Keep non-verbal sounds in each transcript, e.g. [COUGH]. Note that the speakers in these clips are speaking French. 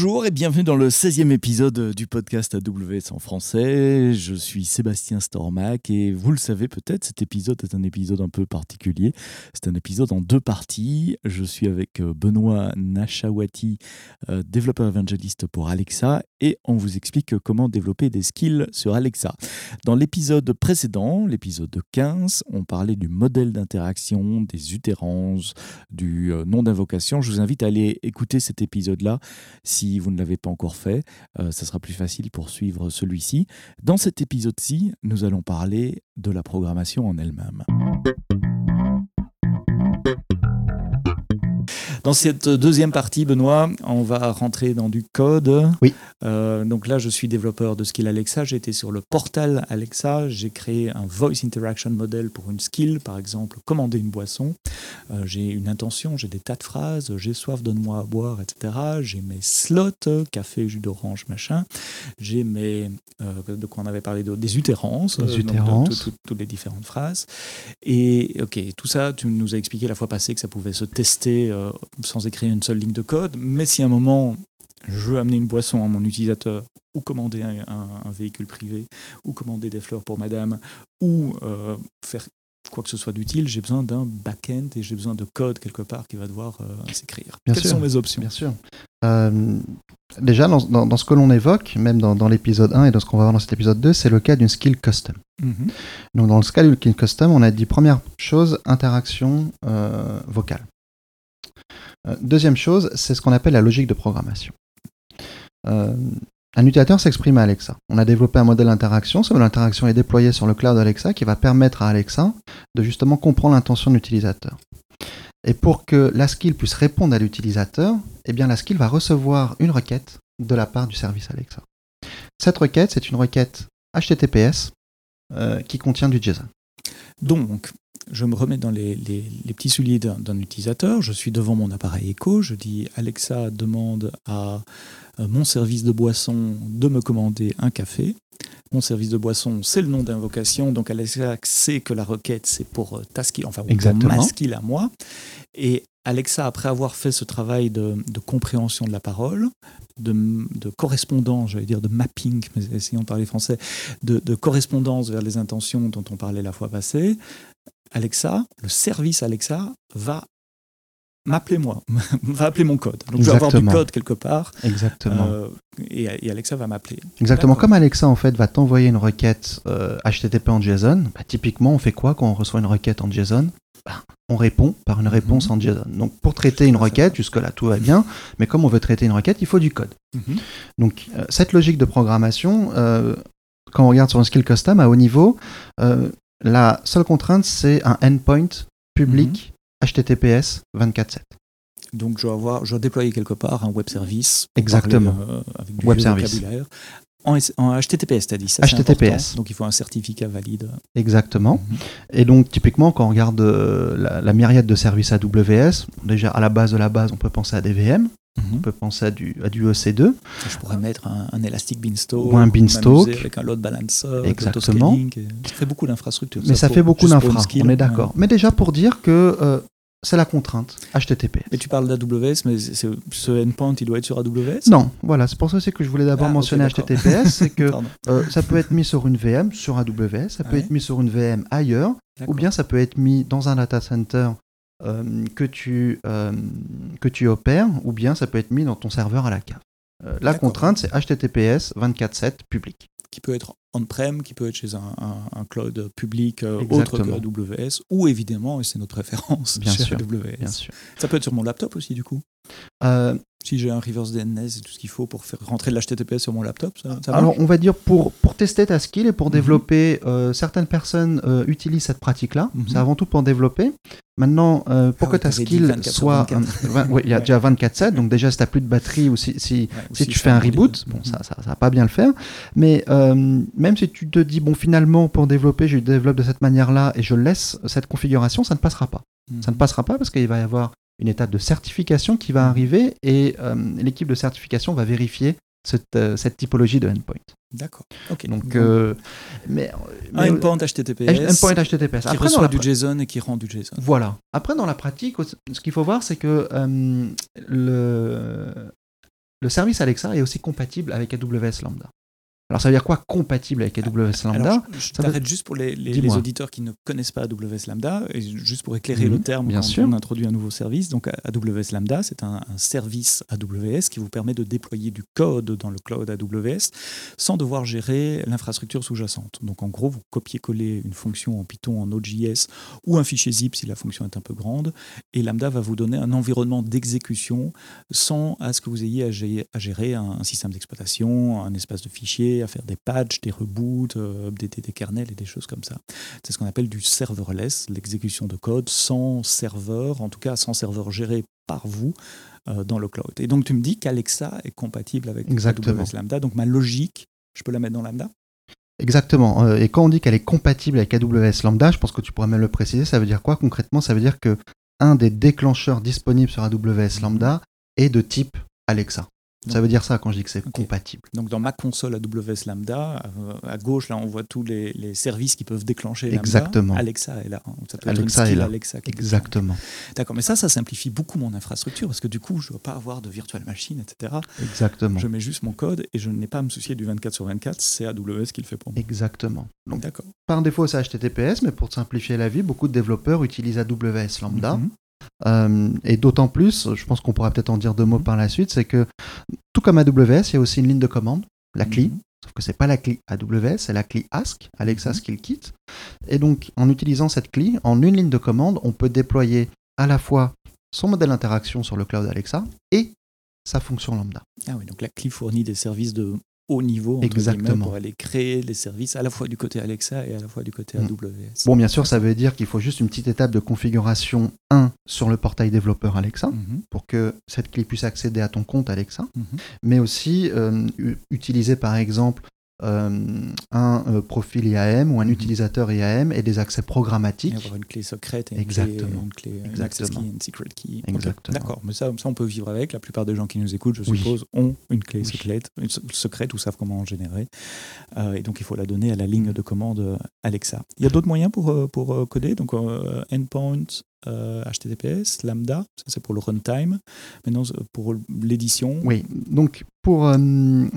Bonjour et bienvenue dans le 16e épisode du podcast AWS en français. Je suis Sébastien Stormac et vous le savez peut-être, cet épisode est un épisode un peu particulier. C'est un épisode en deux parties. Je suis avec euh, Benoît Nachawati, euh, développeur évangéliste pour Alexa et on vous explique comment développer des skills sur Alexa. Dans l'épisode précédent, l'épisode 15, on parlait du modèle d'interaction, des utérances, du euh, nom d'invocation. Je vous invite à aller écouter cet épisode-là si vous ne l'avez pas encore fait. Euh, ça sera plus facile pour suivre celui-ci. Dans cet épisode-ci, nous allons parler de la programmation en elle-même. Dans cette deuxième partie, Benoît, on va rentrer dans du code. Oui. Euh, donc là, je suis développeur de skill Alexa. Été sur le portal Alexa. J'ai créé un voice interaction model pour une skill, par exemple, commander une boisson. Euh, j'ai une intention, j'ai des tas de phrases. J'ai soif, donne-moi à boire, etc. J'ai mes slots, café, jus d'orange, machin. J'ai mes. Euh, de quoi on avait parlé Des utérances. Des utérances. Toutes les différentes phrases. Et ok, tout ça, tu nous as expliqué la fois passée que ça pouvait se tester sans écrire une seule ligne de code. Mais si à un moment, je veux amener une boisson à mon utilisateur, ou commander un, véhicule privé, ou commander des fleurs pour madame, ou euh, faire quoi que ce soit d'utile, j'ai besoin d'un back-end et j'ai besoin de code quelque part qui va devoir euh, s'écrire. Quelles sont mes options? Bien sûr. Euh, déjà, dans, ce que l'on évoque, même dans, l'épisode 1 et dans ce qu'on va voir dans cet épisode 2, c'est le cas d'une skill custom. Mhm. Donc, dans le cas d'une skill custom, on a dit première chose, interaction vocale. Euh, deuxième chose, c'est ce qu'on appelle la logique de programmation. Euh, un utilisateur s'exprime à Alexa. On a développé un modèle d'interaction. Ce modèle d'interaction est déployé sur le cloud Alexa qui va permettre à Alexa de justement comprendre l'intention de l'utilisateur. Et pour que la skill puisse répondre à l'utilisateur, eh bien la skill va recevoir une requête de la part du service Alexa. Cette requête, c'est une requête HTTPS euh, qui contient du JSON. Donc, je me remets dans les, petits souliers d'un utilisateur, je suis devant mon appareil Echo, je dis Alexa demande à euh, mon service de boisson de me commander un café. Mon service de boisson, c'est le nom d'invocation, donc Alexa sait que la requête, c'est pour euh, ta enfin pour ma skill à moi. Et Alexa, après avoir fait ce travail de, compréhension de la parole, de, correspondance, j'allais dire de mapping, mais essayons de parler français, de, de, correspondance vers les intentions dont on parlait la fois passée, Alexa, le service Alexa va m'appeler moi, [LAUGHS] va appeler mon code. Donc je vais avoir du code quelque part. Exactement. Euh, et, Alexa va m'appeler. Exactement. Comme Alexa en fait va t'envoyer une requête HTTP euh, en JSON, bah, typiquement on fait quoi quand on reçoit une requête en JSON? Bah, On répond par une réponse mhm. en JSON. Donc pour traiter une requête, jusque là tout va bien, mais comme on veut traiter une requête, il faut du code. Mhm. Donc euh, cette logique de programmation, quand on regarde sur un skill custom à haut niveau, la seule contrainte, c'est un endpoint public HTTPS mhm. 24/7. Donc je dois, avoir, je dois déployer quelque part un web service. Exactement. Euh, avec du web service. vocabulaire. En, HTTPS, tu as dit ça HTTPS. Donc il faut un certificat valide. Exactement. Mhm. Et donc typiquement, quand on regarde euh, la, la, myriade de services AWS, déjà à la base de la base, on peut penser à des VM. Mhm. On peut penser à du, à du EC2. Je pourrais mettre un, Elastic Beanstalk. Ou un Beanstalk. Avec un load balancer. Exactement. Ça fait beaucoup d'infrastructures. Mais ça, fait beaucoup d'infra, on est d'accord. Mais déjà pour dire que euh, c'est la contrainte HTTP. Mais tu parles d'AWS, mais ce endpoint, il doit être sur AWS Non, voilà, c'est pour ça que je voulais d'abord ah, mentionner HTTPS, c'est [LAUGHS] que euh, ça peut être mis sur une VM sur AWS, ça peut être mis sur une VM ailleurs, ou bien ça peut être mis dans un data center euh, que, tu, euh, que tu opères, ou bien ça peut être mis dans ton serveur à la cave. Euh, la contrainte, c'est HTTPS 24/7 public. Qui peut être on-prem, qui peut être chez un, cloud public autre que AWS, ou évidemment, et c'est notre [LAUGHS] préférence, bien chez sûr, AWS. Bien sûr. Ça peut être sur mon laptop aussi, du coup si j'ai un reverse DNS et tout ce qu'il faut pour faire rentrer de l'HTTPS sur mon laptop, ça, Alors, on va dire pour, pour tester ta skill et pour mhm. développer, euh, certaines personnes euh, utilisent cette pratique-là. Mhm. C'est avant tout pour développer. Maintenant, euh, pour ah que ta skill soit. il y a [LAUGHS] déjà 24-7, donc déjà, si tu n'as plus de batterie ou si, si, si, tu fais un reboot, bon, ça ne va pas bien le faire. Mais même si tu te dis, bon, finalement, pour développer, je développe de cette manière-là et je laisse cette configuration, ça ne passera pas. Ça ne mhm. passera pas parce qu'il va y avoir une étape de certification qui va arriver et euh, l'équipe de certification va vérifier cette, euh, cette typologie de endpoint. D'accord. Donc, euh, mais, un endpoint HTTPS. Endpoint HTTPS. Qui Après, reçoit du JSON et qui rend du JSON. Voilà. Après, dans la pratique, ce qu'il faut voir, c'est que le le service Alexa est aussi compatible avec AWS Lambda. Alors ça veut dire quoi compatible avec AWS Lambda Je, t'arrête juste pour les, auditeurs qui ne connaissent pas AWS Lambda, et juste pour éclairer le terme bien quand sûr. on introduit un nouveau service. Donc AWS Lambda, c'est un, service AWS qui vous permet de déployer du code dans le cloud AWS sans devoir gérer l'infrastructure sous-jacente. Donc en gros, vous copiez-collez une fonction en Python, en Node.js ou un fichier zip si la fonction est un peu grande, et Lambda va vous donner un environnement d'exécution sans à ce que vous ayez à gérer, un système d'exploitation, un espace de fichiers à faire des patchs, des reboots, euh, updater des kernels et des choses comme ça. C'est ce qu'on appelle du serverless, l'exécution de code sans serveur, en tout cas sans serveur géré par vous euh, dans le cloud. Et donc tu me dis qu'Alexa est compatible avec Exactement. AWS Lambda, donc ma logique, je peux la mettre dans Lambda? Exactement. Euh, et quand on dit qu'elle est compatible avec AWS Lambda, je pense que tu pourrais même le préciser, ça veut dire quoi concrètement? Ça veut dire que un des déclencheurs disponibles sur AWS Lambda est de type Alexa ça veut dire ça quand je dis que c'est compatible. Donc dans ma console AWS Lambda, euh, à gauche, là, on voit tous les, services qui peuvent déclencher Lambda. Exactement. Alexa est là. Ça peut Alexa est là. Alexa Exactement. D'accord, mais ça, ça simplifie beaucoup mon infrastructure parce que du coup, je ne dois pas avoir de virtual machine, etc. Exactement. Je mets juste mon code et je n'ai pas à me soucier du 24 sur 24. C'est AWS qui le fait pour moi. Exactement. D'accord. Par défaut, c'est HTTPS, mais pour simplifier la vie, beaucoup de développeurs utilisent AWS Lambda. Mhm. Euh, et d'autant plus, je pense qu'on pourra peut-être en dire deux mots par la suite, c'est que tout comme AWS, il y a aussi une ligne de commande, la CLI, mhm. sauf que c'est pas la CLI AWS, c'est la CLI Ask, Alexa mhm. Skill Kit. Et donc, en utilisant cette CLI, en une ligne de commande, on peut déployer à la fois son modèle d'interaction sur le cloud Alexa et sa fonction lambda. Ah oui, donc la CLI fournit des services de haut niveau Exactement. pour aller créer les services à la fois du côté Alexa et à la fois du côté mm. AWS. Bon, bien sûr, ça veut dire qu'il faut juste une petite étape de configuration 1 sur le portail développeur Alexa mm-hmm. pour que cette clé puisse accéder à ton compte Alexa, mm-hmm. mais aussi euh, utiliser par exemple euh, un euh, profil IAM ou un mhm. utilisateur IAM et des accès programmatiques. avoir une clé secrète et Exactement. une clé, une Exactement. key, une secret key. Exactement. D'accord, mais ça, ça, on peut vivre avec. La plupart des gens qui nous écoutent, je suppose, ont une clé secrète, une secrète ou savent comment en générer. Euh, et donc, il faut la donner à la ligne de commande Alexa. Il y a d'autres moyens pour, pour coder, donc endpoint, HTTPS, Lambda, ça c'est pour le runtime. Maintenant, pour l'édition. Oui, donc pour, euh,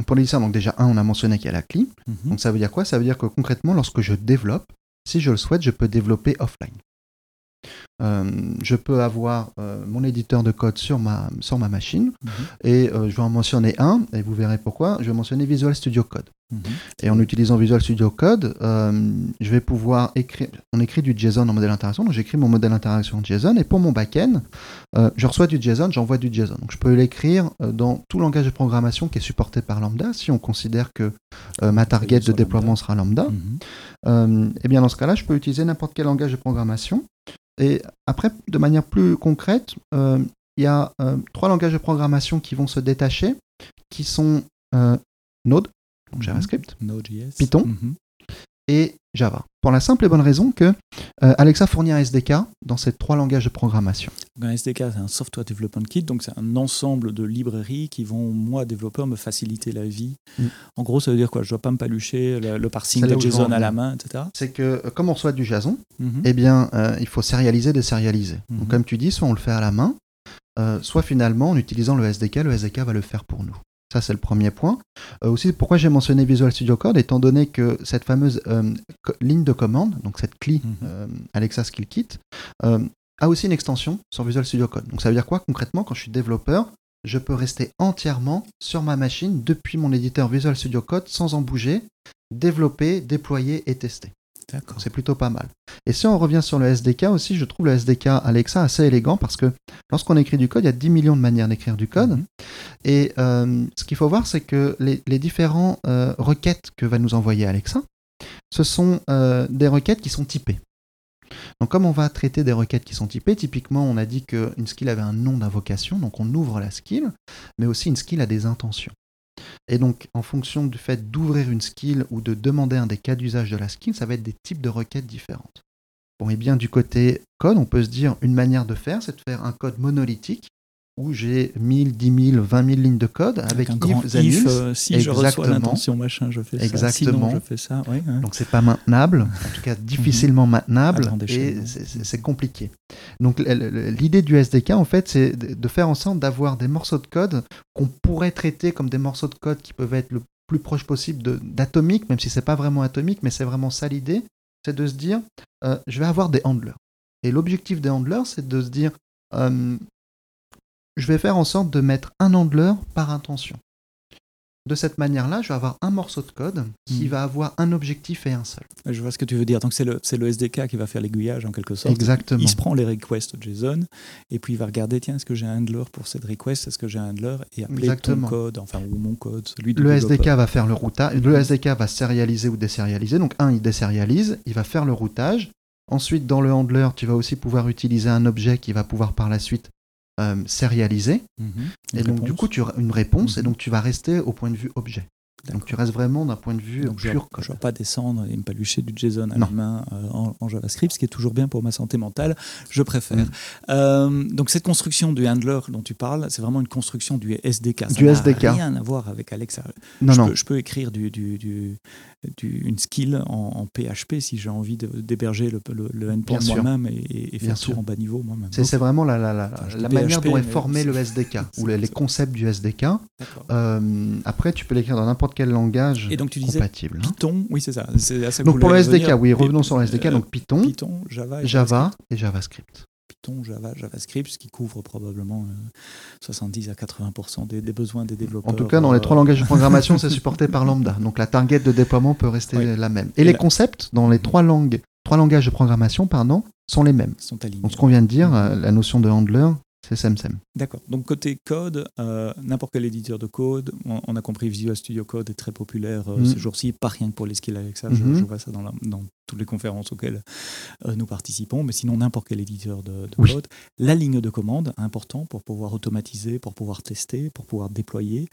pour l'édition, donc déjà, un, on a mentionné qu'il y a la CLI. Mhm. Donc ça veut dire quoi? Ça veut dire que concrètement, lorsque je développe, si je le souhaite, je peux développer offline. Euh, je peux avoir euh, mon éditeur de code sur ma, sur ma machine mhm. et euh, je vais en mentionner un et vous verrez pourquoi. Je vais mentionner Visual Studio Code. Et en utilisant Visual Studio Code, je vais pouvoir écrire. On écrit du JSON en modèle interaction, donc j'écris mon modèle interaction en JSON et pour mon backend, je reçois du JSON, j'envoie du JSON. Donc je peux l'écrire dans tout langage de programmation qui est supporté par Lambda si on considère que ma target de déploiement sera Lambda. Mhm. et bien dans ce cas-là, je peux utiliser n'importe quel langage de programmation et après, de manière plus concrète, euh, il y a euh, trois langages de programmation qui vont se détacher, qui sont euh, Node, donc mhm. JavaScript, Python mhm. et Java. Pour la simple et bonne raison que euh, Alexa fournit un SDK dans ces trois langages de programmation. Un SDK, c'est un Software Development Kit, donc c'est un ensemble de librairies qui vont, moi, développeur, me faciliter la vie. Mm. En gros, ça veut dire quoi? Je ne dois pas me palucher le, parsing de JSON à la main, etc. C'est que, euh, comme on reçoit du JSON, mhm. eh bien, euh, il faut sérialiser, désérialiser. Donc, comme tu dis, soit on le fait à la main, soit finalement, en utilisant le SDK, le SDK va le faire pour nous. Ça, c'est le premier point. Euh, aussi, pourquoi j'ai mentionné Visual Studio Code, étant donné que cette fameuse euh, ligne de commande, donc cette CLI mhm. euh, Alexa Skill Kit, a aussi une extension sur Visual Studio Code. Donc ça veut dire quoi concrètement Quand je suis développeur, je peux rester entièrement sur ma machine depuis mon éditeur Visual Studio Code sans en bouger, développer, déployer et tester. C'est plutôt pas mal. Et si on revient sur le SDK aussi, je trouve le SDK Alexa assez élégant parce que lorsqu'on écrit du code, il y a 10 millions de manières d'écrire du code. Mhm. Et euh, ce qu'il faut voir, c'est que les, les différentes euh, requêtes que va nous envoyer Alexa, ce sont euh, des requêtes qui sont typées. Donc comme on va traiter des requêtes qui sont typées, typiquement on a dit qu'une skill avait un nom d'invocation, donc on ouvre la skill, mais aussi une skill a des intentions. Et donc, en fonction du fait d'ouvrir une skill ou de demander un des cas d'usage de la skill, ça va être des types de requêtes différentes. Bon, et bien du côté code, on peut se dire une manière de faire, c'est de faire un code monolithique où j'ai 1000, 10 000, 20 000 lignes de code avec, grand if, euh, si je reçois l'intention machin, je fais Exactement. ça. Sinon, je fais ça. Donc c'est pas maintenable, en tout cas difficilement mhm. maintenable et c'est compliqué. Donc l'idée du SDK en fait, c'est de faire en sorte d'avoir des morceaux de code qu'on pourrait traiter comme des morceaux de code qui peuvent être le plus proche possible d'atomique, même si c'est pas vraiment atomique, mais c'est vraiment ça l'idée, c'est de se dire, euh, je vais avoir des handlers. Et l'objectif des handlers, c'est de se dire, euh, je vais faire en sorte de mettre un handler par intention. De cette manière-là, je vais avoir un morceau de code qui hmm. va avoir un objectif et un seul. Je vois ce que tu veux dire. Donc c'est le, le, SDK qui va faire l'aiguillage en quelque sorte. Exactement. Il se prend les requests JSON et puis il va regarder, tiens, est-ce que j'ai un handler pour cette request? Est-ce que j'ai un handler? Et appeler Exactement. ton code, enfin ou mon code, celui Le SDK va faire le routage. Le SDK va sérialiser ou désérialiser. Donc un, il désérialise, il va faire le routage. Ensuite, dans le handler, tu vas aussi pouvoir utiliser un objet qui va pouvoir par la suite euh, sérialisé. Mhm. Et donc, du coup, tu as une réponse, et mhm. donc tu vas rester au point de vue objet. Donc tu restes vraiment d'un point de vue pur. Je ne vais pas descendre et me palucher du JSON à la main euh, en, JavaScript, ce qui est toujours bien pour ma santé mentale. Je préfère. Mm. Euh, donc cette construction du handler dont tu parles, c'est vraiment une construction du SDK. Ça du SDK. rien à voir avec Alexa. Non, je, non. Peux, je peux écrire du, du, du, une skill en, PHP si j'ai envie d'héberger le, le, endpoint moi-même et, faire tout en bas niveau moi-même. C'est vraiment la, la, la, la manière dont est formé le SDK [LAUGHS] ou les, concepts du SDK. Euh, après, tu peux l'écrire dans n'importe quel langage et donc tu disais compatible. Hein. Python, oui c'est ça. donc pour le SDK, oui, revenons sur le SDK. donc Python, Python Java, et, Java et JavaScript. Python, Java, JavaScript, ce qui couvre probablement 70 euh, à 80% des, besoins des développeurs. En tout cas, dans les trois langages de programmation, c'est [LAUGHS] supporté par Lambda. Donc la target de déploiement peut rester la même. Et, les concepts dans les trois langues, trois langages de programmation, pardon, sont les mêmes. Sont alignés. Donc ce qu'on vient de dire, euh, la notion de handler, c'est SemSem. D'accord. Donc côté code, euh, n'importe quel éditeur de code, on, a compris Visual Studio Code est très populaire euh, mm. ces jours-ci, pas rien que pour les skills Alexa, je, mm-hmm. vois ça dans, dans, toutes les conférences auxquelles euh, nous participons, mais sinon n'importe quel éditeur de, code. La ligne de commande, important pour pouvoir automatiser, pour pouvoir tester, pour pouvoir déployer,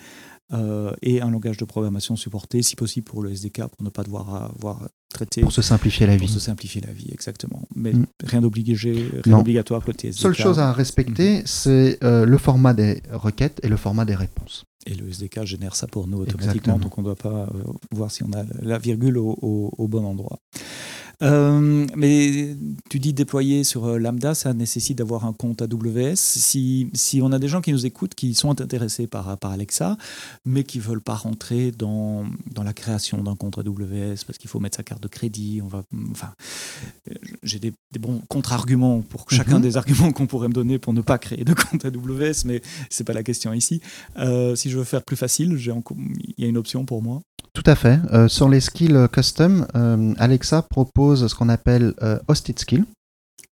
et un langage de programmation supporté, si possible pour le SDK, pour ne pas devoir avoir traité. Pour se simplifier la vie. Pour se simplifier la vie, exactement. Mais mm. rien d'obligé, rien d'obligatoire côté SDK. Seule chose à respecter, c'est euh, le format des requêtes et le format des réponses. Et le SDK génère ça pour nous automatiquement, donc on ne doit pas euh, voir si on a la virgule au bon endroit. Euh, mais tu dis déployer sur euh, Lambda, ça nécessite d'avoir un compte AWS. Si, si on a des gens qui nous écoutent, qui sont intéressés par, par Alexa, mais qui ne veulent pas rentrer dans, dans la création d'un compte AWS parce qu'il faut mettre sa carte de crédit, on va, enfin, j'ai des, bons contre-arguments pour chacun mhm. des arguments qu'on pourrait me donner pour ne pas créer de compte AWS, mais c'est pas la question ici. Euh, si je veux faire plus facile, il y a une option pour moi. Tout à fait. Euh, sur les skills custom, euh, Alexa propose ce qu'on appelle euh, Hosted Skill.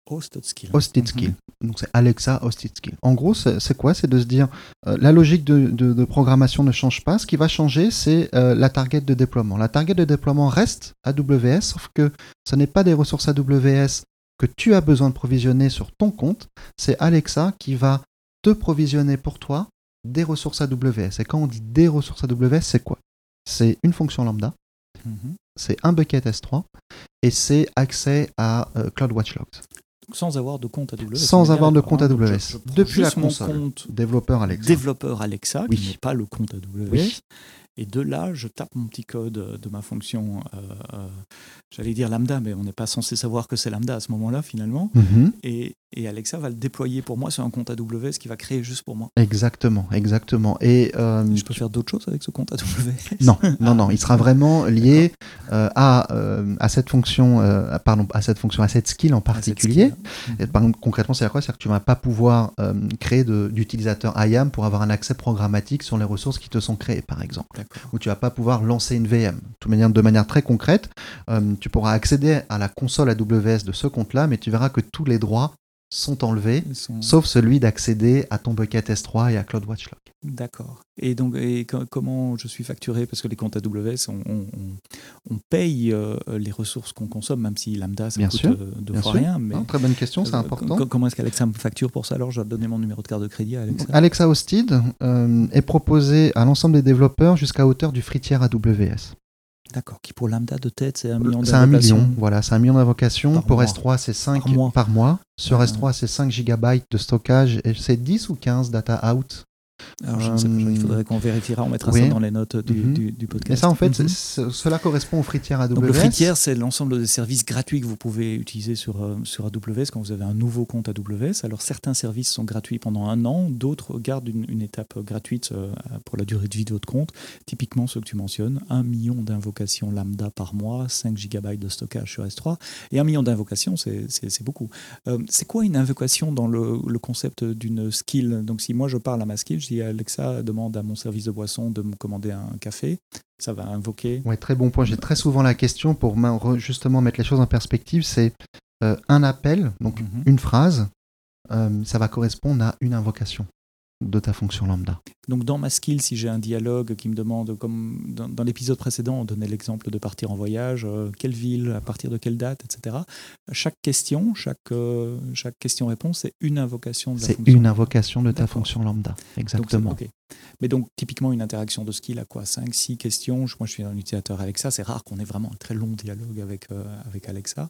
Hosted Skill. Hosted Skill. Mhm. Donc c'est Alexa Hosted Skill. En gros, c'est quoi? C'est de se dire, la logique de, programmation ne change pas. Ce qui va changer, c'est la target de déploiement. La target de déploiement reste AWS, sauf que ce n'est pas des ressources AWS que tu as besoin de provisionner sur ton compte. C'est Alexa qui va te provisionner pour toi des ressources AWS. Et quand on dit des ressources AWS, c'est quoi? C'est une fonction lambda, mhm. c'est un bucket S3 et c'est accès à euh, CloudWatch Logs. Sans avoir de compte AWS. Sans avoir de compte AWS. Depuis la console. compte développeur Alexa. Développeur Alexa, qui n'est pas le compte AWS. Et de là, je tape mon petit code de ma fonction, euh, euh, j'allais dire lambda, mais on n'est pas censé savoir que c'est lambda à ce moment-là finalement. Mhm. Et, et, Alexa va le déployer pour moi sur un compte AWS qui va créer juste pour moi. Exactement, exactement. Et euh, je peux faire d'autres choses avec ce compte AWS Non, non, non. Il sera [LAUGHS] vraiment lié à, à cette fonction, pardon, à cette fonction, à cette skill en particulier. Et, par exemple, concrètement, c'est à quoi? C'est-à-dire que tu vas pas pouvoir créer d'utilisateur IAM pour avoir un accès programmatique sur les ressources qui te sont créées, par exemple où tu vas pas pouvoir lancer une VM. De, manière, de manière très concrète, euh, tu pourras accéder à la console AWS de ce compte-là, mais tu verras que tous les droits sont enlevés, sauf celui d'accéder à ton bucket S3 et à CloudWatch Log. D'accord. Et donc, et comment je suis facturé? Parce que les comptes AWS, on, on, paye euh, les ressources qu'on consomme, même si Lambda, ça bien coûte sûr, euh, deux fois rien. Mais, très bonne question, c'est euh, important. Comment est-ce qu'Alexa me facture pour ça? Alors, je vais donner mon numéro de carte de crédit à Alexa. Alexa Hosted est proposé à l'ensemble des développeurs jusqu'à hauteur du free tier AWS. D'accord, qui pour lambda de tête, c'est un million C'est un million, voilà, c'est un million d'invocations. Pour S3, c'est 5 par mois. Par mois. Sur S3, c'est 5 GB de stockage et c'est 10 ou 15 data out alors, je ne sais pas, il faudrait qu'on vérifiera, on mettra ça dans les notes du, mhm. du, podcast. Mais ça, en fait, mhm. cela correspond aux fritières AWS. Donc, le fritière, c'est l'ensemble des services gratuits que vous pouvez utiliser sur, euh, sur AWS quand vous avez un nouveau compte AWS. Alors, certains services sont gratuits pendant un an, d'autres gardent une, étape gratuite euh, pour la durée de vie de votre compte. Typiquement, ceux que tu mentionnes, 1 million d'invocations lambda par mois, 5 GB de stockage sur S3. Et 1 million d'invocations, c'est beaucoup. Euh, c'est quoi une invocation dans le, le concept d'une skill? Donc, si moi je parle à ma skill, je Alexa demande à mon service de boisson de me commander un café, ça va invoquer. Oui, très bon point. J'ai très souvent la question pour justement mettre les choses en perspective. C'est euh, un appel, donc mhm. une phrase, euh, ça va correspondre à une invocation de ta fonction lambda. Donc dans ma skill, si j'ai un dialogue qui me demande, comme dans, l'épisode précédent, on donnait l'exemple de partir en voyage, euh, quelle ville, à partir de quelle date, etc. Chaque question, chaque, euh, chaque question-réponse, c'est une invocation de la fonction. C'est une invocation de ta fonction lambda, exactement. Mais donc typiquement une interaction de skill à quoi 5, 6 questions. Moi je suis un utilisateur Alexa, c'est rare qu'on ait vraiment un très long dialogue avec, euh, avec Alexa.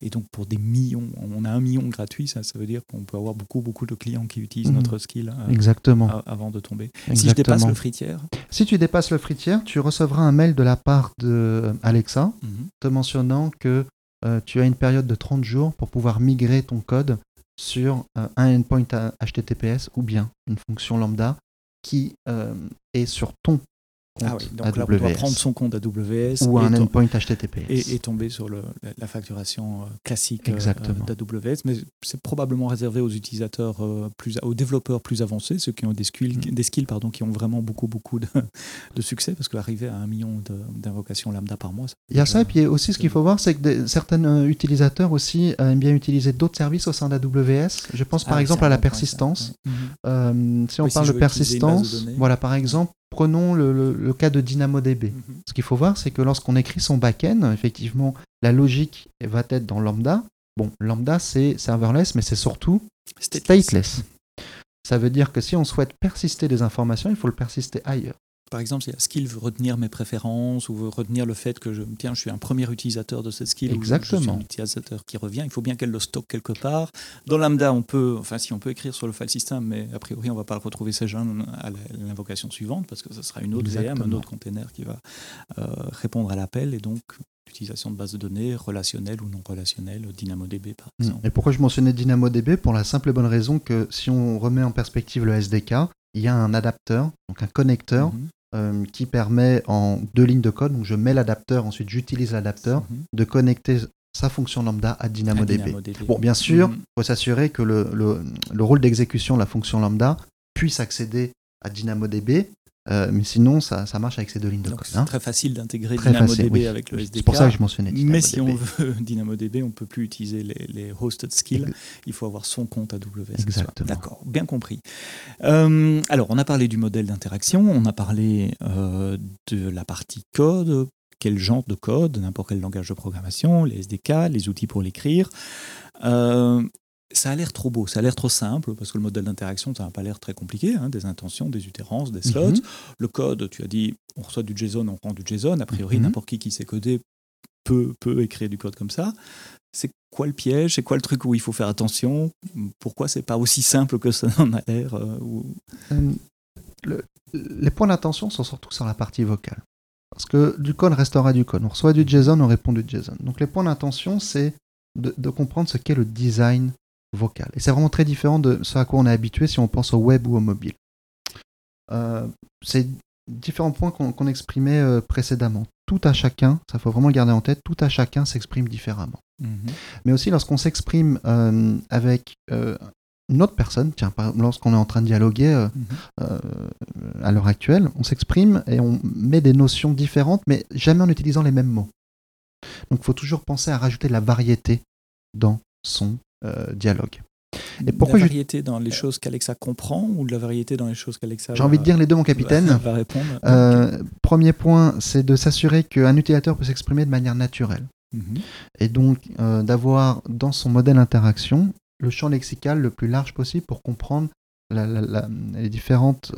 Et donc pour des millions, on a un million gratuit, ça, ça veut dire qu'on peut avoir beaucoup, beaucoup de clients qui utilisent mhm. notre skill exactement. avant de tomber. Si je dépasse le fritière Si tu dépasses le fritière, tu recevras un mail de la part de Alexa mhm. te mentionnant que euh, tu as une période de 30 jours pour pouvoir migrer ton code sur euh, un endpoint HTTPS ou bien une fonction lambda qui euh, est sur ton ah oui, donc là, on doit prendre son compte AWS ou un endpoint HTTPS et, tomber sur le, la facturation euh, classique euh, d'AWS. Mais c'est probablement réservé aux utilisateurs euh, plus, aux développeurs plus avancés, ceux qui ont des skills, mm. des skills pardon, qui ont vraiment beaucoup beaucoup de, de succès, parce qu'arriver à un million d'invocations lambda par mois. Il y a ça, et puis aussi ce qu'il faut voir, c'est que certains utilisateurs aussi aiment bien utiliser d'autres services au sein d'AWS. Je pense par ah exemple à la persistance. Mm-hmm. si on parle de persistance, voilà par exemple prenons le, cas de DynamoDB. Mhm. Ce qu'il faut voir, c'est que lorsqu'on écrit son backend, effectivement, la logique va être dans Lambda. Bon, Lambda, c'est serverless, mais c'est surtout stateless. Ça veut dire que si on souhaite persister des informations, il faut le persister ailleurs. Par exemple, si la skill veut retenir mes préférences ou veut retenir le fait que je, tiens, je suis un premier utilisateur de cette skill, Exactement. Ou je suis un utilisateur qui revient, il faut bien qu'elle le stocke quelque part. Dans Lambda, on peut, enfin si on peut écrire sur le file system, mais a priori on ne va pas retrouver ces jeunes à l'invocation suivante parce que ce sera une autre VM, un autre container qui va euh, répondre à l'appel et donc l'utilisation de bases de données relationnelles ou non relationnelles, DynamoDB par hmm. exemple. Et pourquoi je mentionnais DynamoDB Pour la simple et bonne raison que si on remet en perspective le SDK, il y a un adapteur, donc un connecteur, mhm. euh, qui permet en deux lignes de code, donc je mets l'adapteur, ensuite j'utilise l'adapteur, mhm. de connecter sa fonction lambda à DynamoDB. Bon, bien sûr, il mhm. faut s'assurer que le, le rôle d'exécution de la fonction lambda puisse accéder à DynamoDB euh, mais sinon, ça, ça, marche avec ces deux lignes de code. C'est hein. très facile d'intégrer DynamoDB avec le SDK. C'est pour ça que je mentionnais DynamoDB. Mais si on veut [LAUGHS] DynamoDB, on ne peut plus utiliser les, les, hosted skills. Il faut avoir son compte AWS. Exactement. D'accord, bien compris. Euh, alors, on a parlé du modèle d'interaction, on a parlé euh, de la partie code, quel genre de code, n'importe quel langage de programmation, les SDK, les outils pour l'écrire. Euh, ça a l'air trop beau, ça a l'air trop simple, parce que le modèle d'interaction, ça n'a pas l'air très compliqué, hein, des intentions, des utérances, des slots. Mhm. Le code, tu as dit, on reçoit du JSON, on prend du JSON. A priori, mhm. n'importe qui qui sait coder peut, peut écrire du code comme ça. C'est quoi le piège? C'est quoi le truc où il faut faire attention? Pourquoi c'est pas aussi simple que ça en a l'air euh, euh, Les points d'attention sont surtout sur la partie vocale. Parce que du code restera du code. On reçoit du JSON, on répond du JSON. Donc les points d'attention, c'est de, comprendre ce qu'est le design vocal. Et c'est vraiment très différent de ce à quoi on est habitué si on pense au web ou au mobile. Euh, c'est différents points qu'on exprimait euh, précédemment. Tout à chacun, ça faut vraiment le garder en tête, tout à chacun s'exprime différemment. Mhm. Mais aussi lorsqu'on s'exprime euh, avec une autre personne, tiens, lorsqu'on est en train de dialoguer mhm. à l'heure actuelle, on s'exprime et on met des notions différentes, mais jamais en utilisant les mêmes mots. Donc il faut toujours penser à rajouter de la variété dans son dialogue. Et pourquoi la variété dans les choses qu'Alexa comprend ou de la variété dans les choses qu'Alexa J'ai envie de dire les deux, mon capitaine. Va, répondre. Euh, premier point, c'est de s'assurer qu'un utilisateur peut s'exprimer de manière naturelle. Mhm. Et donc euh, d'avoir dans son modèle interaction le champ lexical le plus large possible pour comprendre les différentes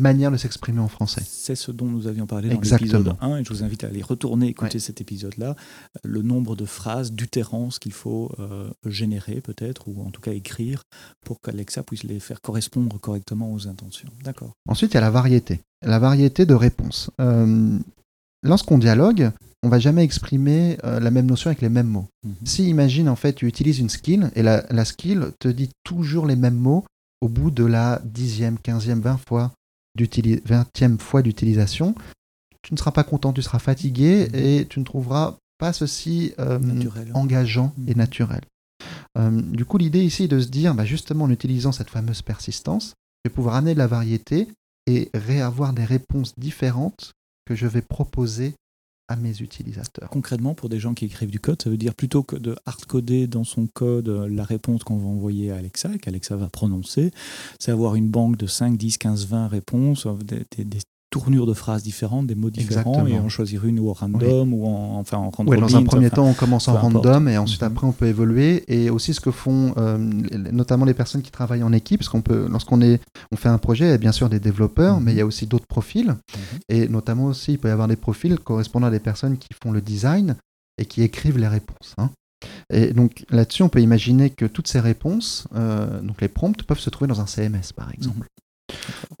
manière de s'exprimer en français. C'est ce dont nous avions parlé dans l'épisode 1 et je vous invite à aller retourner écouter cet épisode-là. Le nombre de phrases, d'utérances qu'il faut euh, générer peut-être ou en tout cas écrire pour qu'Alexa puisse les faire correspondre correctement aux intentions. D'accord. Ensuite, il y a la variété. La variété de réponses. Euh, lorsqu'on dialogue, on va jamais exprimer euh, la même notion avec les mêmes mots. Mhm. Si, imagine, en fait, tu utilises une skill et la, la skill te dit toujours les mêmes mots au bout de la dixième, quinzième, vingt fois vingtième fois d'utilisation, tu ne seras pas content, tu seras fatigué mhm. et tu ne trouveras pas ceci euh, engageant mhm. et naturel. Euh, du coup, l'idée ici est de se dire, bah, justement en utilisant cette fameuse persistance, je vais pouvoir amener de la variété et réavoir des réponses différentes que je vais proposer à mes utilisateurs. Concrètement, pour des gens qui écrivent du code, ça veut dire plutôt que de hard-coder dans son code euh, la réponse qu'on va envoyer à Alexa, qu'Alexa va prononcer, c'est avoir une banque de 5, 10, 15, 20 réponses, euh, tournures de phrases différentes, des mots différents, et en choisir une ou au random, ou en, enfin en random. dans un premier temps, on commence en random, et ensuite mhm. après, on peut évoluer. Et aussi ce que font euh, notamment les personnes qui travaillent en équipe, parce qu'on peut, lorsqu'on est, on fait un projet, il y a bien sûr des développeurs, mais il y a aussi d'autres profils, mhm. et notamment aussi, il peut y avoir des profils correspondant à des personnes qui font le design et qui écrivent les réponses. Hein. Et donc là-dessus, on peut imaginer que toutes ces réponses, euh, donc les prompts, peuvent se trouver dans un CMS par exemple.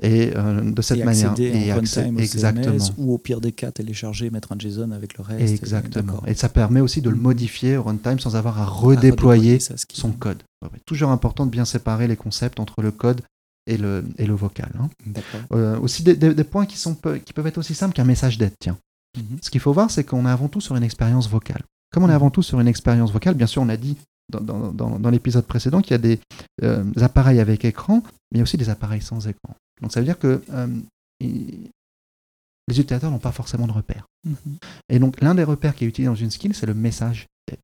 Et euh, de cette manière. Et accéder exactement. ou au pire des cas, télécharger, mettre un JSON avec le reste. Exactement. Et, ça permet aussi de le mm. modifier au runtime sans avoir à redéployer, son code. toujours important de bien séparer les concepts entre le code et le, et le vocal. Hein. Euh, aussi des, des, points qui, sont, qui peuvent être aussi simples qu'un message d'aide. Tiens. Mm-hmm. Ce qu'il faut voir, c'est qu'on est avant tout sur une expérience vocale. Comme on est mm. avant tout sur une expérience vocale, bien sûr, on a dit dans, dans, dans l'épisode précédent qu'il y a des euh, appareils avec écran, mais il y a aussi des appareils sans écran. Donc ça veut dire que euh, les utilisateurs n'ont pas forcément de repères. Mm-hmm. Et donc l'un des repères qui est utilisé dans une skill, c'est le message d'aide.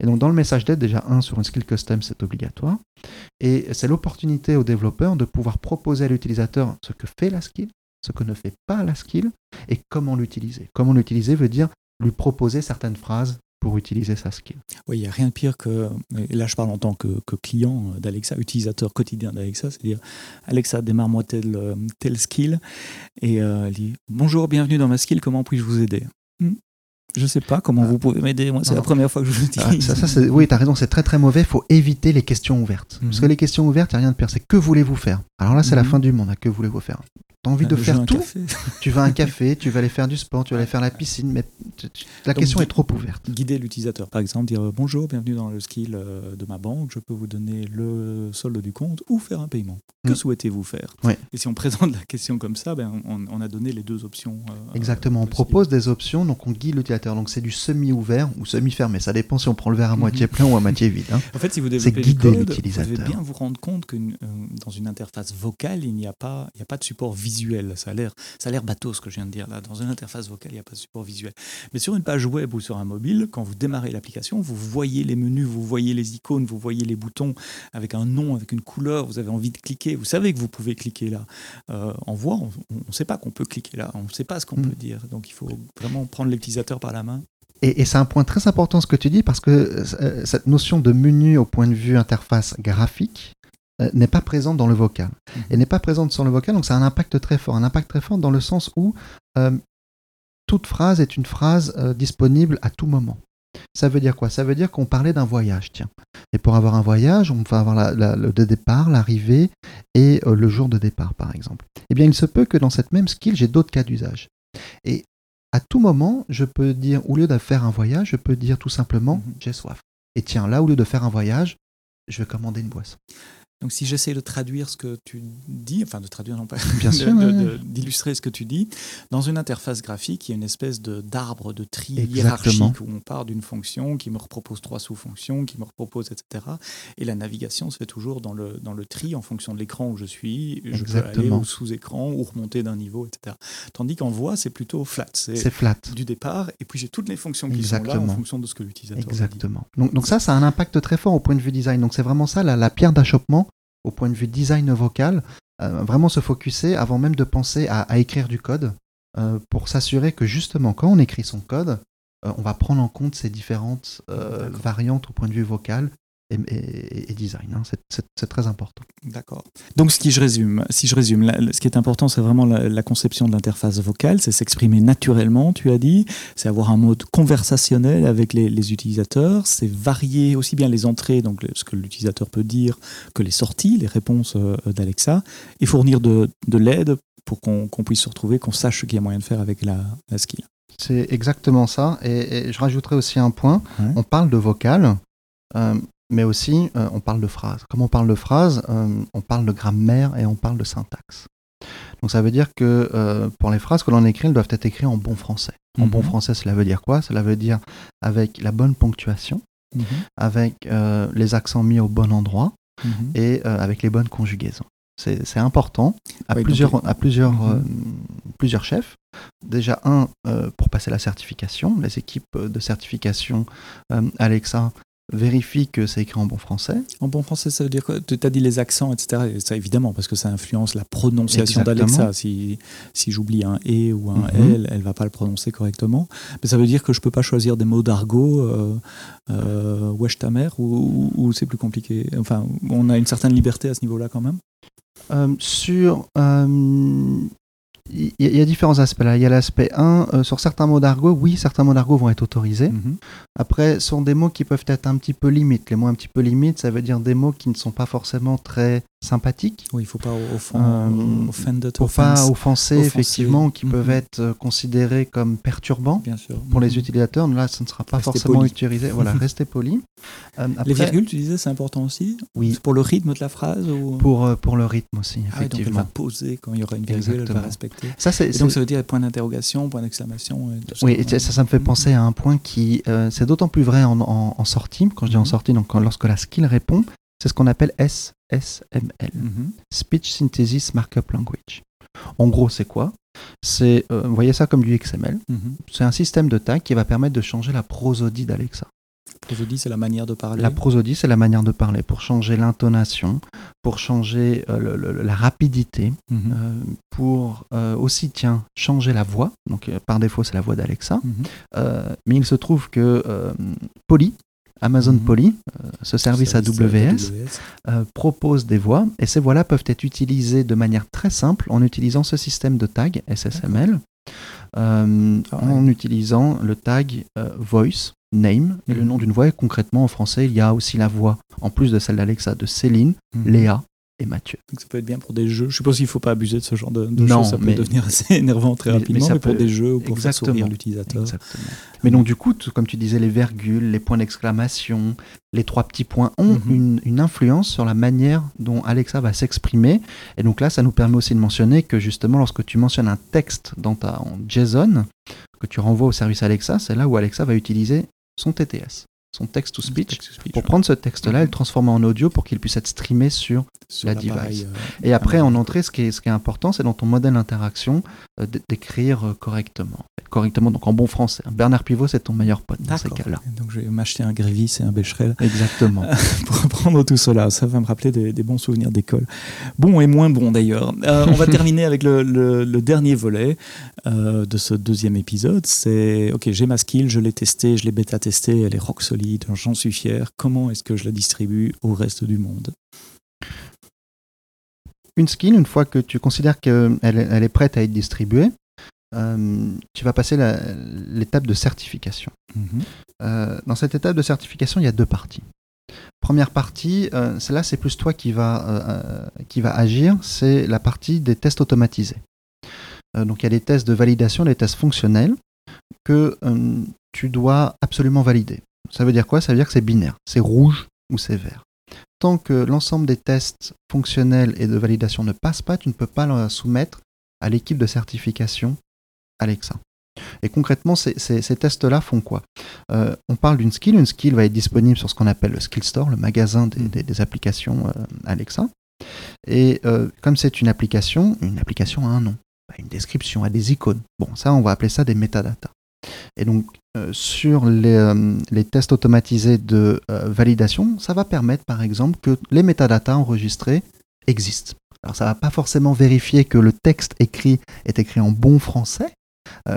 Et donc dans le message d'aide, déjà un sur une skill custom, c'est obligatoire. Et c'est l'opportunité au développeur de pouvoir proposer à l'utilisateur ce que fait la skill, ce que ne fait pas la skill, et comment l'utiliser. Comment l'utiliser veut dire lui proposer certaines phrases pour utiliser sa skill. Oui, il n'y a rien de pire que, là je parle en tant que, client d'Alexa, utilisateur quotidien d'Alexa, c'est-à-dire Alexa, démarre-moi tel, euh, tel skill, et euh, dit Bonjour, bienvenue dans ma skill, comment puis-je vous aider? Hmm. Je ne sais pas comment vous pouvez m'aider. Moi, c'est la première fois que je le dis. Ah, ça, ça, oui, tu as raison, c'est très très mauvais. Il faut éviter les questions ouvertes. Parce que mhm. les questions ouvertes, il n'y a rien de pire. C'est que voulez-vous faire? Alors là, c'est la mhm. fin du monde. Que voulez-vous faire? T'as envie de faire tout? [LAUGHS] Tu vas à un café, tu vas aller faire du sport, tu vas aller faire la piscine, mais la question est trop ouverte. Guider l'utilisateur, par exemple, dire bonjour, bienvenue dans le skill euh, de ma banque, je peux vous donner le solde du compte ou faire un paiement. Que mm. souhaitez-vous faire? Et si on [LAUGHS] présente la question comme ça, ben, on, a donné les deux options. Euh, Exactement, on propose des options, donc on guide l'utilisateur. Donc c'est du semi-ouvert ou semi-fermé, ça dépend si on prend le verre à moitié plein ou à moitié vide. Hein. En fait, si vous développez du code, vous devez bien vous rendre compte que euh, dans une interface vocale, il n'y a, pas, il a pas de support visuel. Ça a l'air, ça a l'air bateau ce que je viens de dire là. Dans une interface vocale, il n'y a pas de support visuel. Mais sur une page web ou sur un mobile, quand vous démarrez l'application, vous voyez les menus, vous voyez les icônes, vous voyez les boutons avec un nom, avec une couleur. Vous avez envie de cliquer. Vous savez que vous pouvez cliquer là. Euh, en voix, on ne sait pas qu'on peut cliquer là. On ne sait pas ce qu'on mm. peut dire. Donc il faut vraiment prendre l'utilisateur par la main. Et, c'est un point très important ce que tu dis parce que euh, cette notion de menu au point de vue interface graphique, euh, n'est pas présente dans le vocal. Mhm. Et n'est pas présente sur le vocal, donc ça a un impact très fort. Un impact très fort dans le sens où euh, toute phrase est une phrase disponible à tout moment. Ça veut dire quoi? Ça veut dire qu'on parlait d'un voyage, tiens. Et pour avoir un voyage, on va avoir le départ, l'arrivée et le jour de départ, par exemple. Eh bien, il se peut que dans cette même skill, j'ai d'autres cas d'usage. Et à tout moment, je peux dire, au lieu de faire un voyage, je peux dire tout simplement, mhm. j'ai soif. Et tiens, là, au lieu de faire un voyage, je vais commander une boisson. Donc si j'essaie de traduire ce que tu dis, enfin de traduire non pas, [LAUGHS] Bien d'illustrer ce que tu dis, dans une interface graphique, il y a une espèce d'arbre de tri hiérarchique où on part d'une fonction qui me repropose trois sous-fonctions, qui me repropose, etc. Et la navigation se fait toujours dans le, dans le tri en fonction de l'écran où je suis. Je peux aller au sous-écran ou remonter d'un niveau, etc. Tandis qu'en voix, c'est plutôt flat. C'est flat. Du départ, et puis j'ai toutes les fonctions qui sont là en fonction de ce que l'utilisateur Exactement. Donc, donc ça, ça a un impact très fort au point de vue design. Donc c'est vraiment ça la, la pierre d'achoppement au point de vue design vocal, euh, vraiment se focuser avant même de penser à, écrire du code euh, pour s'assurer que justement quand on écrit son code, euh, on va prendre en compte ces différentes variantes au point de vue vocal et, design. Hein. C'est très important. D'accord. Donc, si je résume, si je résume ce qui est important, c'est vraiment la, conception de l'interface vocale, c'est s'exprimer naturellement, tu as dit, c'est avoir un mode conversationnel avec les, utilisateurs, c'est varier aussi bien les entrées, donc ce que l'utilisateur peut dire, que les sorties, les réponses euh, d'Alexa, et fournir de, l'aide pour qu'on puisse se retrouver, qu'on sache ce qu'il y a moyen de faire avec la, skill. C'est exactement ça. Et, je rajouterai aussi un point. On parle de vocal. Euh, mais aussi euh, on parle de phrases. Comme on parle de phrases, euh, on parle de grammaire et on parle de syntaxe. Donc ça veut dire que euh, pour les phrases que l'on écrit, elles doivent être écrites en bon français. En bon mhm. français, cela veut dire quoi? Cela veut dire avec la bonne ponctuation, mhm. avec les accents mis au bon endroit mhm. et avec les bonnes conjugaisons. C'est important à, plusieurs, à plusieurs, plusieurs chefs. Déjà, un, pour passer la certification. Les équipes de certification Alexa vérifie que c'est écrit en bon français. En bon français, ça veut dire quoi? Tu as dit les accents, etc. ça, évidemment, parce que ça influence la prononciation d'Alexa. Si, si j'oublie un E ou un mhm. L, elle va pas le prononcer correctement. Mais ça veut dire que je peux pas choisir des mots d'argot, euh, euh, wesh ta mère, ou, c'est plus compliqué Enfin, on a une certaine liberté à ce niveau-là quand même euh, Sur il y, a différents aspects là. Il y a l'aspect 1, euh, sur certains mots d'argot, oui, certains mots d'argot vont être autorisés. Mhm. Après, ce sont des mots qui peuvent être un petit peu limites. Les mots un petit peu limites, ça veut dire des mots qui ne sont pas forcément très sympathiques. Oui, il ne faut pas offendre, euh, pas offenser, effectivement, qui peuvent mhm. être euh, considérés comme perturbants pour les mhm. utilisateurs. Là, ce ne sera pas forcément utilisé. Voilà, [LAUGHS] restez poli. les virgules, tu disais, c'est important aussi Oui. Pour le rythme de la phrase pour, pour le rythme aussi, effectivement. Ah donc elle va poser quand il y aura une virgule, elle va respecter. Ça, c'est, donc ça veut dire point d'interrogation, point d'exclamation. Oui, ça, ça, me fait penser à un point qui, euh, c'est d'autant plus vrai en, sortie, quand je dis en mhm. sortie, donc lorsque la skill répond, c'est ce qu'on appelle SSML, mhm. Speech Synthesis Markup Language. En gros, c'est quoi? C'est, euh, vous voyez ça comme du XML. Mhm. C'est un système de tag qui va permettre de changer la prosodie d'Alexa. Prosodie, c'est la manière de parler. La prosodie, c'est la manière de parler pour changer l'intonation, pour changer euh, la rapidité, mhm. euh, pour euh, aussi, tiens, changer la voix. Donc, par défaut, c'est la voix d'Alexa. Mhm. mais il se trouve que Poly, Amazon mhm. Poly, ce service, AWS, propose des voix et ces voix-là peuvent être utilisées de manière très simple en utilisant ce système de tag SSML, ah en utilisant le tag voice name, le mhm. nom d'une voix. Et concrètement, en français, il y a aussi la voix, en plus de celle d'Alexa, de Céline, mhm. Léa et Mathieu. Donc ça peut être bien pour des jeux. Je suppose qu'il ne faut pas abuser de ce genre de, choses. Ça peut devenir assez [LAUGHS] énervant très rapidement, mais, pour des jeux ou pour faire sourire l'utilisateur. Mais donc du coup, comme tu disais, les virgules, les points d'exclamation, les trois petits points ont mhm. une, influence sur la manière dont Alexa va s'exprimer. Et donc là, ça nous permet aussi de mentionner que justement, lorsque tu mentionnes un texte dans ta en JSON, que tu renvoies au service Alexa, c'est là où Alexa va utiliser son TTS, son text-to-speech, pour prendre ce texte-là et le transformer en audio pour qu'il puisse être streamé sur, la device. Euh, et après, en entrée, ce qui est, ce qui est important, c'est dans ton modèle d'interaction euh, d'écrire euh, correctement. Correctement, donc en bon français. Bernard Pivot, c'est ton meilleur pote dans ces cas-là. Donc je vais m'acheter un Grévis et un Becherel. Exactement. [LAUGHS] pour prendre tout cela. Ça va me rappeler des, bons souvenirs d'école. Bon et moins bon d'ailleurs. on va [LAUGHS] terminer avec le, dernier volet de ce deuxième épisode. C'est, ok, j'ai ma skill, je l'ai testée, je l'ai bêta-testée, elle est rock solide, j'en suis fier. Comment est-ce que je la distribue au reste du monde? Une skill, une fois que tu considères qu'elle elle est prête à être distribuée, euh, tu vas passer l'étape de certification. Mhm. Euh, dans cette étape de certification, il y a deux parties. Première partie, euh, celle-là, c'est plus toi qui va, qui va agir, c'est la partie des tests automatisés. donc il y a des tests de validation, des tests fonctionnels que tu dois absolument valider. Ça veut dire quoi? Ça veut dire que c'est binaire, c'est rouge ou c'est vert tant que l'ensemble des tests fonctionnels et de validation ne passent pas, tu ne peux pas le soumettre à l'équipe de certification Alexa. Et concrètement, ces, tests-là font quoi? Euh, On parle d'une skill. Une skill va être disponible sur ce qu'on appelle le Skill Store, le magasin des, applications euh, Alexa. Et euh, comme c'est une application, une application a un nom, une description, a des icônes. Bon, ça, on va appeler ça des métadatas. Et donc, sur euh, les, tests automatisés de euh, validation, ça va permettre, par exemple, que les métadatas enregistrés existent. Alors, ça ne va pas forcément vérifier que le texte écrit est écrit en bon français,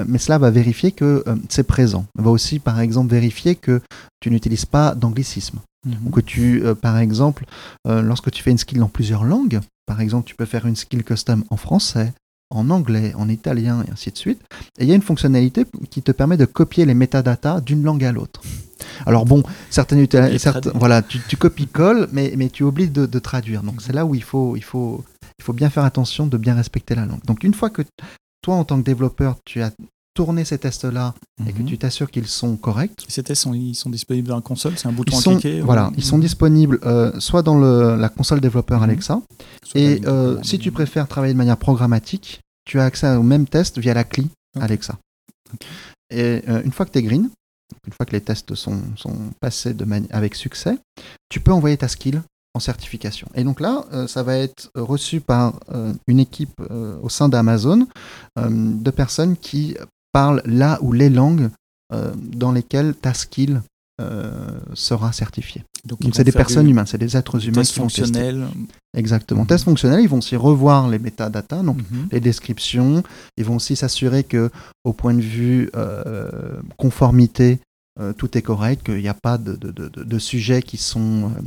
mais cela va vérifier que c'est présent. On va aussi, par exemple, vérifier que tu n'utilises pas d'anglicisme. ou que tu, par exemple, lorsque tu fais une skill dans plusieurs langues, par exemple, tu peux faire une skill custom en français, en anglais, en italien et ainsi de suite. Et il y a une fonctionnalité qui te permet de copier les métadatas d'une langue à l'autre. Alors bon, certaines, voilà, tu, tu copies-colles, mais, mais tu oublies de, traduire. Donc c'est là où il faut, il, faut, il faut bien faire attention de bien respecter la langue. Donc une fois que toi, en tant que développeur, tu as tourné ces tests-là et que mhm. tu t'assures qu'ils sont corrects. Ces tests sont, ils sont disponibles dans la console C'est un bouton à cliquer Voilà, ils sont disponibles euh, soit dans le, la console développeur mhm. Alexa, et euh, si tu préfères travailler de manière programmatique, tu as accès au même test via la CLI Alexa. Et euh, une fois que tu es green, une fois que les tests sont, sont passés de avec succès, tu peux envoyer ta skill en certification. Et donc là, euh, ça va être reçu par euh, une équipe au sein d'Amazon de personnes qui parlent là ou les langues dans lesquelles ta skill sera certifiée. Donc c'est des personnes humaines, c'est des êtres humains qui fonctionnels. Exactement. Test fonctionnel, ils vont aussi revoir les métadatas, donc mhm. les descriptions. Ils vont aussi s'assurer que, au point de vue euh, conformité, euh, tout est correct, qu'il n'y a pas de, de, de, sujets qui sont euh,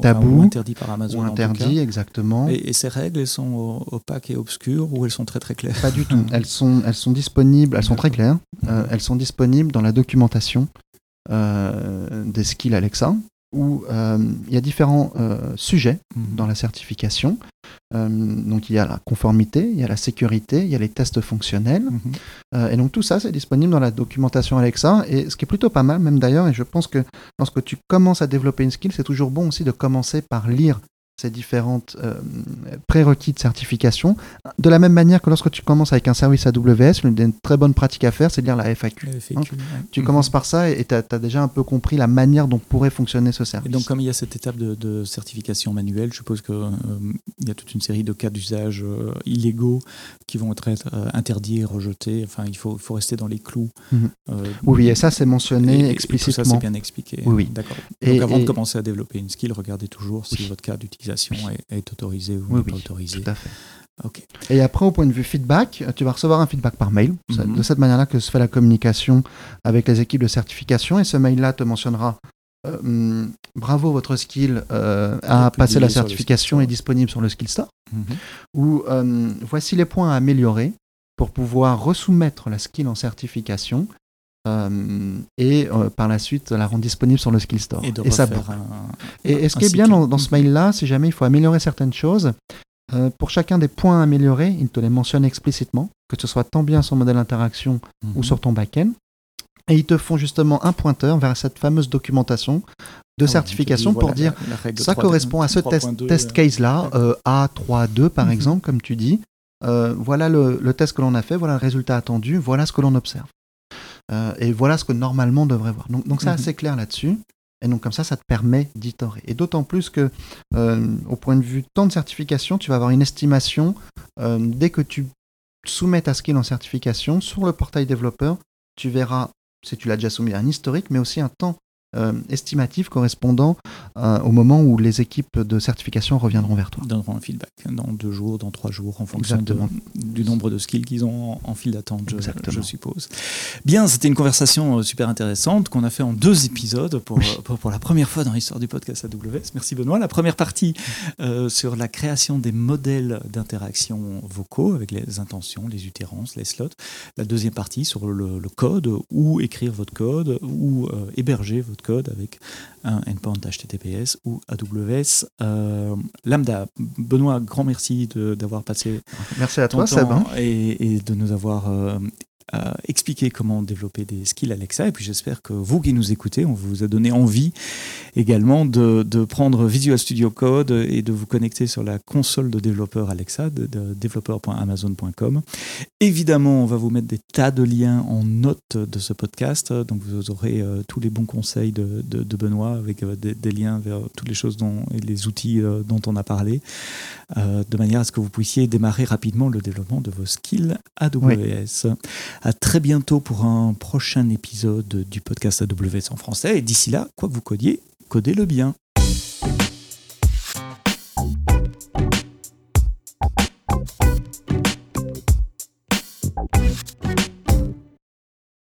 tabous, ou interdits par Amazon. Ou interdits, exactement. Et, ces règles, elles sont opaques et obscures ou elles sont très très claires? Pas du tout. elles sont, elles sont disponibles, elles sont très claires. elles sont disponibles dans la documentation des skills Alexa où euh, il y a différents euh, sujets mhm. dans la certification. Euh, donc il y a la conformité, il y a la sécurité, il y a les tests fonctionnels. Mhm. et donc tout ça, c'est disponible dans la documentation Alexa. Et ce qui est plutôt pas mal, même d'ailleurs, et je pense que lorsque tu commences à développer une skill, c'est toujours bon aussi de commencer par lire ces différentes euh, prérequis de certification. De la même manière que lorsque tu commences avec un service AWS, une très bonne pratique à faire, c'est de lire la FAQ. Hein. Tu commences par ça et tu as, déjà un peu compris la manière dont pourrait fonctionner ce service. Et donc comme il y a cette étape de, certification manuelle, je suppose qu'il euh, y a toute une série de cas d'usage euh, illégaux qui vont être interdits, rejetés. Enfin, il faut, faut rester dans les clous. Mhm. oui, et ça c'est mentionné explicitement. Et tout ça c'est bien expliqué. Oui, oui. D'accord. Donc avant de commencer à développer une skill, regardez toujours si votre cas d'utilisation est, autorisée ou pas autorisée. Tout à fait. Et après, au point de vue feedback, tu vas recevoir un feedback par mail. C'est mhm. de cette manière-là que se fait la communication avec les équipes de certification. Et ce mail-là te mentionnera euh, hmm, bravo, votre skill euh, a passé la certification et est disponible sur le Skill Store. Mhm. Ou euh, voici les points à améliorer pour pouvoir resoumettre la skill en certification euh, et euh, par la suite la rendre disponible sur le Skill Store. Et, ça, et, ce qui est bien dans, ce mail-là, si jamais il faut améliorer certaines choses, euh, pour chacun des points améliorés, il te les mentionne explicitement, que ce soit tant bien sur modèle interaction ou mhm. sur ton back-end. Et ils te font justement un pointeur vers cette fameuse documentation de ah certification pour dire ça correspond à ce test, test case-là, A3.2 par mhm. exemple, comme tu dis. voilà le, le, test que l'on a fait, voilà le résultat attendu, voilà ce que l'on observe. Euh, et voilà ce que normalement on devrait voir. Donc, donc c'est mhm. assez clair là-dessus. Et donc comme ça, ça te permet d'itorer. Et d'autant plus que, euh, au point de vue temps de certification, tu vas avoir une estimation euh, dès que tu soumets ta skill en certification sur le portail développeur. Tu verras, si tu l'as déjà soumis, un historique, mais aussi un temps euh, estimatif correspondant euh, au moment où les équipes de certification reviendront vers toi. Donneront un feedback dans deux jours, dans trois jours, en fonction du nombre de skills qu'ils ont en, file d'attente, je, suppose. Bien, c'était une conversation euh, super intéressante qu'on a fait en deux épisodes pour, pour, la première fois dans l'histoire du podcast AWS. Merci Benoît. La première partie sur la création des modèles d'interaction vocaux avec les intentions, les utérances, les slots. La deuxième partie sur le, code, où écrire votre code, où héberger votre code avec un endpoint HTTPS ou AWS euh, Lambda. Benoît, grand merci d'avoir passé merci à toi, Seb, hein. et, et, de nous avoir euh, expliquer comment développer des skills Alexa. Et puis j'espère que vous qui nous écoutez, on vous a donné envie également de, de, prendre Visual Studio Code et de vous connecter sur la console de développeur Alexa, de, de. Évidemment, on va vous mettre des tas de liens en note de ce podcast. Donc vous aurez euh, tous les bons conseils de, de Benoît avec euh, des, liens vers toutes les choses dont, et les outils euh, dont on a parlé, de manière à ce que vous puissiez démarrer rapidement le développement de vos skills AWS. À très bientôt pour un prochain épisode du podcast AWS en français. Et d'ici là, quoi que vous codiez, codez-le bien.